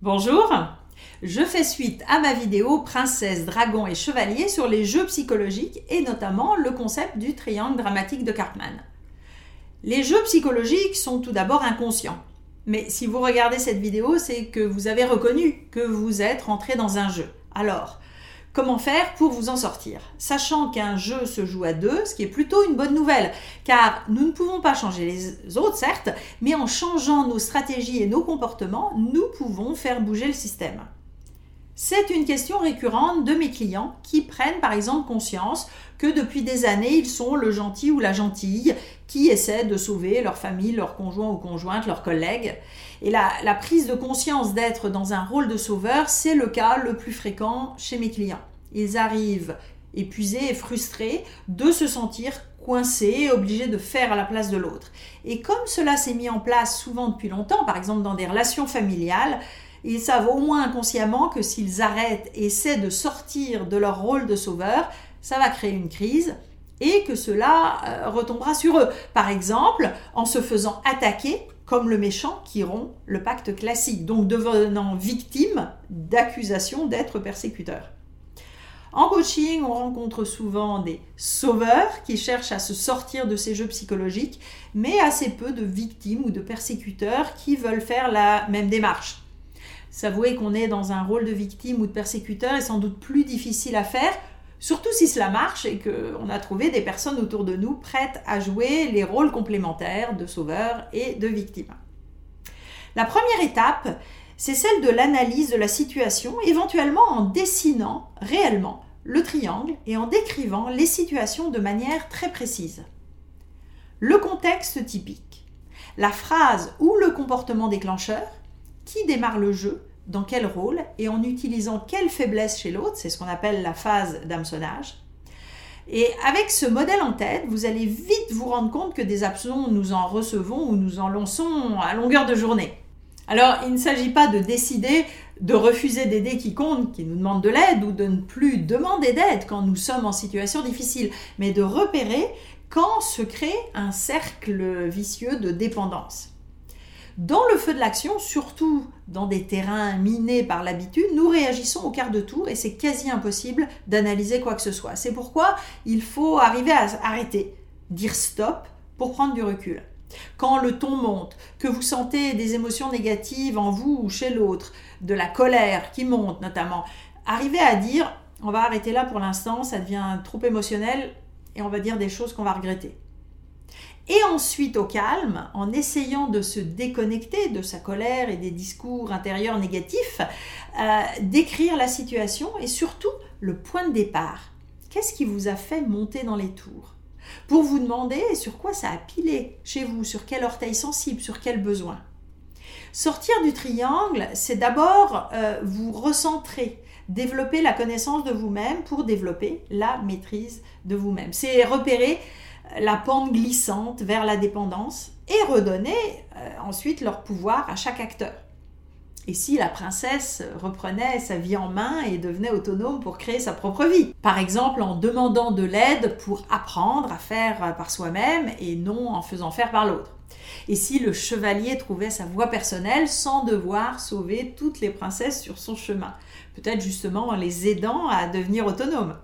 Bonjour, je fais suite à ma vidéo Princesse, Dragon et Chevalier sur les jeux psychologiques et notamment le concept du triangle dramatique de Cartman. Les jeux psychologiques sont tout d'abord inconscients. Mais si vous regardez cette vidéo, c'est que vous avez reconnu que vous êtes rentré dans un jeu. Alors, Comment faire pour vous en sortir Sachant qu'un jeu se joue à deux, ce qui est plutôt une bonne nouvelle, car nous ne pouvons pas changer les autres, certes, mais en changeant nos stratégies et nos comportements, nous pouvons faire bouger le système. C'est une question récurrente de mes clients qui prennent par exemple conscience que depuis des années, ils sont le gentil ou la gentille qui essaie de sauver leur famille, leur conjoint ou conjointe, leurs collègues. Et la, prise de conscience d'être dans un rôle de sauveur, c'est le cas le plus fréquent chez mes clients. Ils arrivent épuisés et frustrés de se sentir coincés, obligés de faire à la place de l'autre. Et comme cela s'est mis en place souvent depuis longtemps, par exemple dans des relations familiales, ils savent au moins inconsciemment que s'ils arrêtent et essaient de sortir de leur rôle de sauveur, ça va créer une crise et que cela euh, retombera sur eux. Par exemple, en se faisant attaquer comme le méchant qui rompt le pacte classique, donc devenant victime d'accusations d'être persécuteur. En coaching, on rencontre souvent des sauveurs qui cherchent à se sortir de ces jeux psychologiques, mais assez peu de victimes ou de persécuteurs qui veulent faire la même démarche. S'avouer qu'on est dans un rôle de victime ou de persécuteur est sans doute plus difficile à faire, surtout si cela marche et qu'on a trouvé des personnes autour de nous prêtes à jouer les rôles complémentaires de sauveur et de victime. La première étape, c'est celle de l'analyse de la situation, éventuellement en dessinant réellement le triangle et en décrivant les situations de manière très précise. Le contexte typique, la phrase ou le comportement déclencheur, qui démarre le jeu, dans quel rôle et en utilisant quelle faiblesse chez l'autre, c'est ce qu'on appelle la phase d'hameçonnage. Et avec ce modèle en tête, vous allez vite vous rendre compte que des absents, nous en recevons ou nous en lançons à longueur de journée. Alors, il ne s'agit pas de décider de refuser d'aider quiconque qui nous demande de l'aide ou de ne plus demander d'aide quand nous sommes en situation difficile, mais de repérer quand se crée un cercle vicieux de dépendance. Dans le feu de l'action, surtout dans des terrains minés par l'habitude, nous réagissons au quart de tour et c'est quasi impossible d'analyser quoi que ce soit. C'est pourquoi il faut arriver à arrêter, dire stop pour prendre du recul. Quand le ton monte, que vous sentez des émotions négatives en vous ou chez l'autre, de la colère qui monte notamment, arrivez à dire on va arrêter là pour l'instant, ça devient trop émotionnel et on va dire des choses qu'on va regretter et ensuite au calme, en essayant de se déconnecter de sa colère et des discours intérieurs négatifs, euh, d'écrire la situation et surtout le point de départ. Qu'est-ce qui vous a fait monter dans les tours? Pour vous demander sur quoi ça a pilé chez vous, sur quel orteil sensible, sur quel besoin? Sortir du triangle, c'est d'abord euh, vous recentrer, développer la connaissance de vous-même pour développer la maîtrise de vous-même. C'est repérer la pente glissante vers la dépendance et redonner euh, ensuite leur pouvoir à chaque acteur. Et si la princesse reprenait sa vie en main et devenait autonome pour créer sa propre vie Par exemple en demandant de l'aide pour apprendre à faire par soi-même et non en faisant faire par l'autre. Et si le chevalier trouvait sa voie personnelle sans devoir sauver toutes les princesses sur son chemin Peut-être justement en les aidant à devenir autonomes.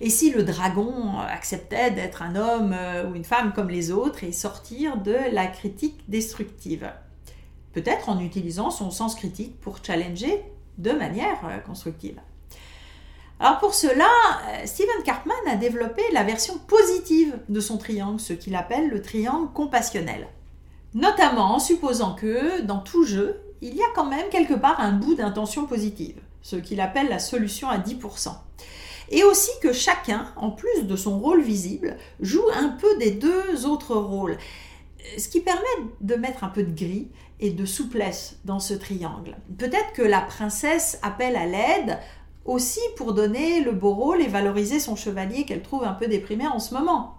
Et si le dragon acceptait d'être un homme euh, ou une femme comme les autres et sortir de la critique destructive? Peut-être en utilisant son sens critique pour challenger de manière euh, constructive. Alors pour cela, euh, Steven Karpman a développé la version positive de son triangle, ce qu'il appelle le triangle compassionnel. Notamment en supposant que dans tout jeu, il y a quand même quelque part un bout d'intention positive, ce qu'il appelle la solution à 10% et aussi que chacun, en plus de son rôle visible, joue un peu des deux autres rôles, ce qui permet de mettre un peu de gris et de souplesse dans ce triangle. Peut-être que la princesse appelle à l'aide aussi pour donner le beau rôle et valoriser son chevalier qu'elle trouve un peu déprimé en ce moment.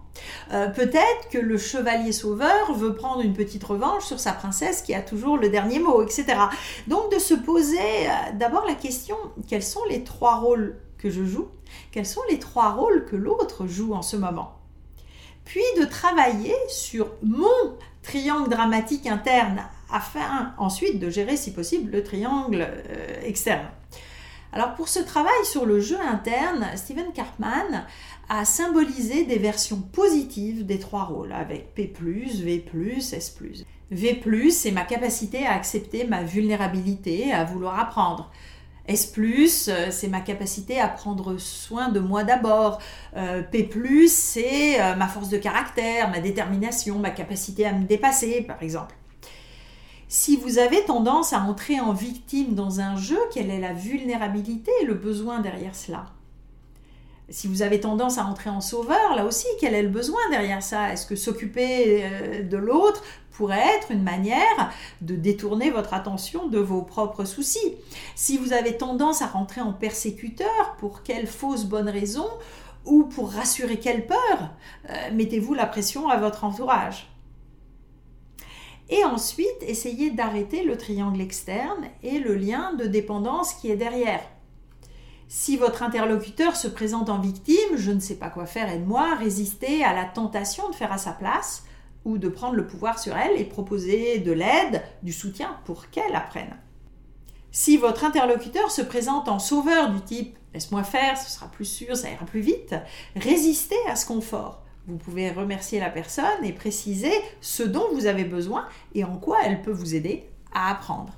Euh, peut-être que le chevalier sauveur veut prendre une petite revanche sur sa princesse qui a toujours le dernier mot, etc. Donc de se poser euh, d'abord la question, quels sont les trois rôles que je joue, quels sont les trois rôles que l'autre joue en ce moment. Puis de travailler sur mon triangle dramatique interne afin ensuite de gérer si possible le triangle euh, externe. Alors pour ce travail sur le jeu interne, Steven Karpman a symbolisé des versions positives des trois rôles avec P+, V+, S+. V+, c'est ma capacité à accepter ma vulnérabilité, à vouloir apprendre. S+, euh, c'est ma capacité à prendre soin de moi d'abord. Euh, P+, c'est euh, ma force de caractère, ma détermination, ma capacité à me dépasser, par exemple. Si vous avez tendance à entrer en victime dans un jeu, quelle est la vulnérabilité et le besoin derrière cela? Si vous avez tendance à entrer en sauveur, là aussi, quel est le besoin derrière ça? Est-ce que s'occuper de l'autre pourrait être une manière de détourner votre attention de vos propres soucis? Si vous avez tendance à rentrer en persécuteur, pour quelle fausse bonne raison ou pour rassurer quelle peur, euh, mettez-vous la pression à votre entourage? Et ensuite, essayez d'arrêter le triangle externe et le lien de dépendance qui est derrière. Si votre interlocuteur se présente en victime, je ne sais pas quoi faire, aide-moi, résistez à la tentation de faire à sa place ou de prendre le pouvoir sur elle et proposer de l'aide, du soutien pour qu'elle apprenne. Si votre interlocuteur se présente en sauveur du type laisse-moi faire, ce sera plus sûr, ça ira plus vite, résistez à ce confort. Vous pouvez remercier la personne et préciser ce dont vous avez besoin et en quoi elle peut vous aider à apprendre.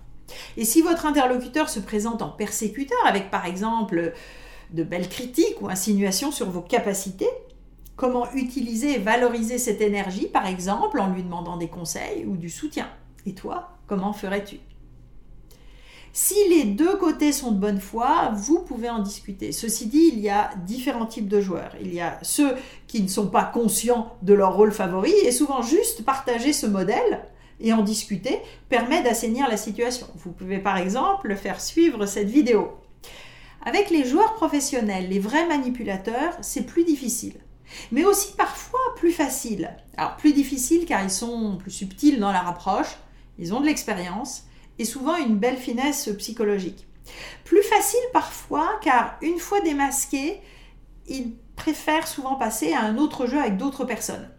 Et si votre interlocuteur se présente en persécuteur avec par exemple de belles critiques ou insinuations sur vos capacités, Comment utiliser et valoriser cette énergie, par exemple, en lui demandant des conseils ou du soutien? Et toi, comment ferais-tu? Si les deux côtés sont de bonne foi, vous pouvez en discuter. Ceci dit, il y a différents types de joueurs. Il y a ceux qui ne sont pas conscients de leur rôle favori et souvent juste partager ce modèle et en discuter permet d'assainir la situation. Vous pouvez par exemple faire suivre cette vidéo. Avec les joueurs professionnels, les vrais manipulateurs, c'est plus difficile mais aussi parfois plus facile. Alors plus difficile car ils sont plus subtils dans leur approche, ils ont de l'expérience et souvent une belle finesse psychologique. Plus facile parfois car une fois démasqués, ils préfèrent souvent passer à un autre jeu avec d'autres personnes.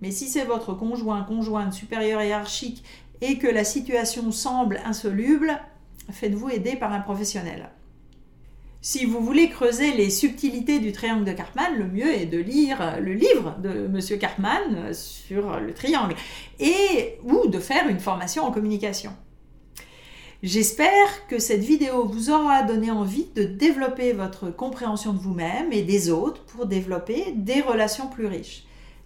Mais si c'est votre conjoint, conjointe, supérieur hiérarchique et que la situation semble insoluble, faites-vous aider par un professionnel. Si vous voulez creuser les subtilités du triangle de Karpman, le mieux est de lire le livre de M. Karpman sur le triangle et ou de faire une formation en communication. J'espère que cette vidéo vous aura donné envie de développer votre compréhension de vous-même et des autres pour développer des relations plus riches.